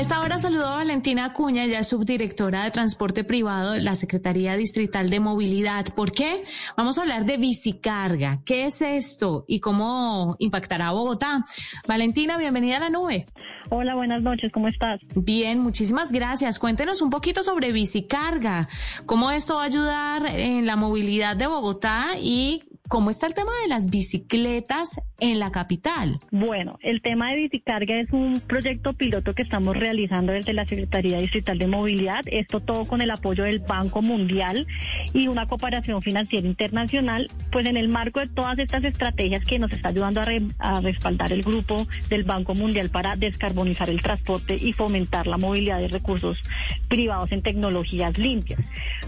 A esta hora saludo a Valentina Acuña, ya es subdirectora de Transporte Privado de la Secretaría Distrital de Movilidad. ¿Por qué? Vamos a hablar de bicicarga. ¿Qué es esto y cómo impactará a Bogotá? Valentina, bienvenida a la nube. Hola, buenas noches, ¿cómo estás? Bien, muchísimas gracias. Cuéntenos un poquito sobre bicicarga, cómo esto va a ayudar en la movilidad de Bogotá y ¿Cómo está el tema de las bicicletas en la capital? Bueno, el tema de bicicarga es un proyecto piloto que estamos realizando desde la Secretaría Distrital de Movilidad. Esto todo con el apoyo del Banco Mundial y una cooperación financiera internacional, pues en el marco de todas estas estrategias que nos está ayudando a, respaldar el grupo del Banco Mundial para descarbonizar el transporte y fomentar la movilidad de recursos privados en tecnologías limpias.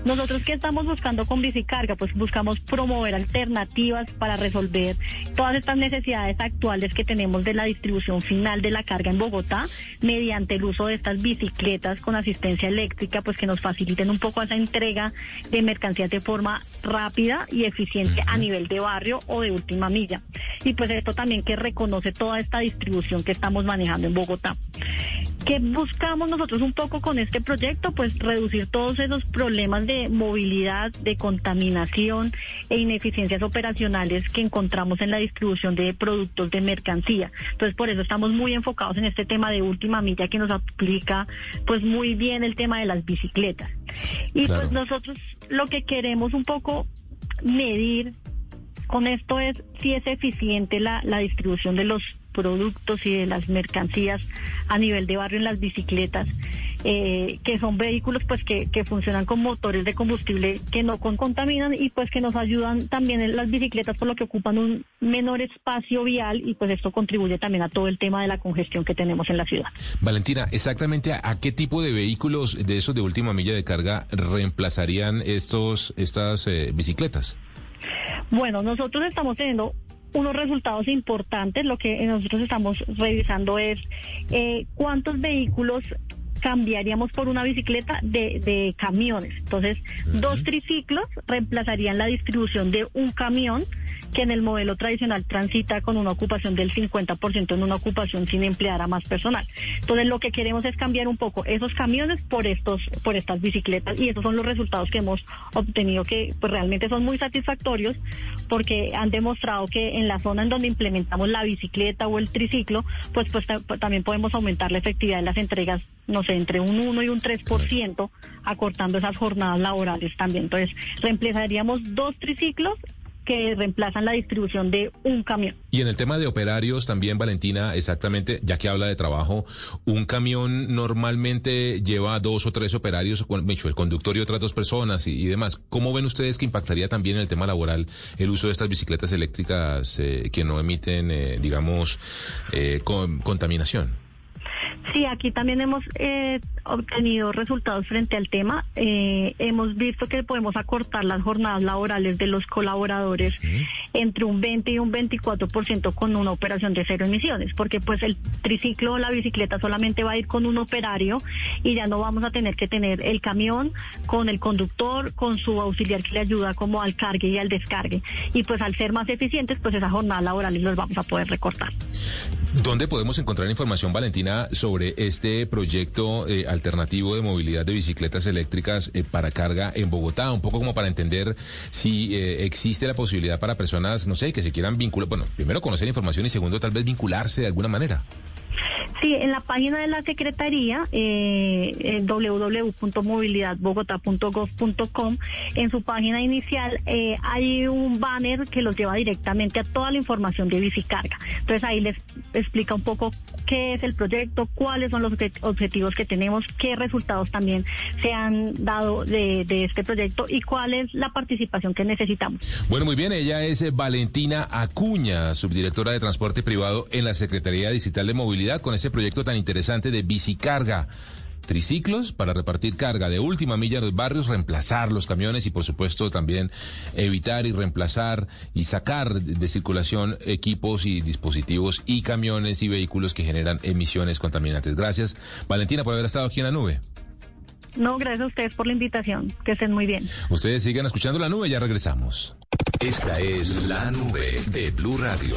Nosotros, ¿qué estamos buscando con bicicarga? Pues buscamos promover alternativas para resolver todas estas necesidades actuales que tenemos de la distribución final de la carga en Bogotá mediante el uso de estas bicicletas con asistencia eléctrica, pues que nos faciliten un poco esa entrega de mercancías de forma rápida y eficiente a nivel de barrio o de última milla. Y pues esto también que reconoce toda esta distribución que estamos manejando en Bogotá. ¿Qué buscamos nosotros un poco con este proyecto? Pues reducir todos esos problemas de movilidad, de contaminación e ineficiencias operacionales que encontramos en la distribución de productos de mercancía. Entonces, por eso estamos muy enfocados en este tema de última milla que nos aplica pues muy bien el tema de las bicicletas. Y pues nosotros lo que queremos un poco medir con esto es si es eficiente la, la distribución de los productos y de las mercancías a nivel de barrio en las bicicletas, eh, que son vehículos pues que, que, funcionan con motores de combustible que no contaminan y pues que nos ayudan también en las bicicletas por lo que ocupan un menor espacio vial y pues esto contribuye también a todo el tema de la congestión que tenemos en la ciudad. Valentina, exactamente a, qué tipo de vehículos de esos de última milla de carga reemplazarían estos estas eh, bicicletas? Bueno, nosotros estamos teniendo unos resultados importantes. Lo que nosotros estamos revisando es eh, cuántos vehículos cambiaríamos por una bicicleta de, camiones. Entonces, dos triciclos reemplazarían la distribución de un camión que en el modelo tradicional transita con una ocupación del 50% en una ocupación sin emplear a más personal. Entonces, lo que queremos es cambiar un poco esos camiones por estos por estas bicicletas y esos son los resultados que hemos obtenido que pues, realmente son muy satisfactorios porque han demostrado que en la zona en donde implementamos la bicicleta o el triciclo, pues pues también podemos aumentar la efectividad de las entregas no sé, entre un 1 y un 3%, acortando esas jornadas laborales también. Entonces, reemplazaríamos dos triciclos que reemplazan la distribución de un camión. Y en el tema de operarios también, Valentina, exactamente, ya que habla de trabajo, un camión normalmente lleva dos o tres operarios, el conductor y otras dos personas y, demás. ¿Cómo ven ustedes que impactaría también en el tema laboral el uso de estas bicicletas eléctricas eh, que no emiten, eh, digamos, eh, contaminación? Sí, aquí también hemos eh, obtenido resultados frente al tema. Eh, hemos visto que podemos acortar las jornadas laborales de los colaboradores entre un 20 y un 24% con una operación de cero emisiones, porque pues el triciclo o la bicicleta solamente va a ir con un operario y ya no vamos a tener que tener el camión con el conductor, con su auxiliar que le ayuda como al cargue y al descargue. Y pues al ser más eficientes, pues esas jornadas laborales las vamos a poder recortar. ¿Dónde podemos encontrar información, Valentina, sobre este proyecto eh, alternativo de movilidad de bicicletas eléctricas eh, para carga en Bogotá? Un poco como para entender si eh, existe la posibilidad para personas, no sé, que se quieran vincular, bueno, primero conocer información y segundo tal vez vincularse de alguna manera. Sí, en la página de la Secretaría, eh, www.movilidadbogotá.gov.com, en su página inicial eh, hay un banner que los lleva directamente a toda la información de Bicicarga. Entonces ahí les explica un poco qué es el proyecto, cuáles son los objetivos que tenemos, qué resultados también se han dado de, este proyecto y cuál es la participación que necesitamos. Bueno, muy bien, ella es eh, Valentina Acuña, subdirectora de Transporte Privado en la Secretaría Digital de Movilidad, con ese proyecto tan interesante de bicicarga triciclos para repartir carga de última milla en los barrios, reemplazar los camiones y por supuesto también evitar y reemplazar y sacar de circulación equipos y dispositivos y camiones y vehículos que generan emisiones contaminantes. Gracias, Valentina, por haber estado aquí en la nube. No, gracias a ustedes por la invitación. Que estén muy bien. Ustedes sigan escuchando la nube, ya regresamos. Esta es la nube de Blue Radio.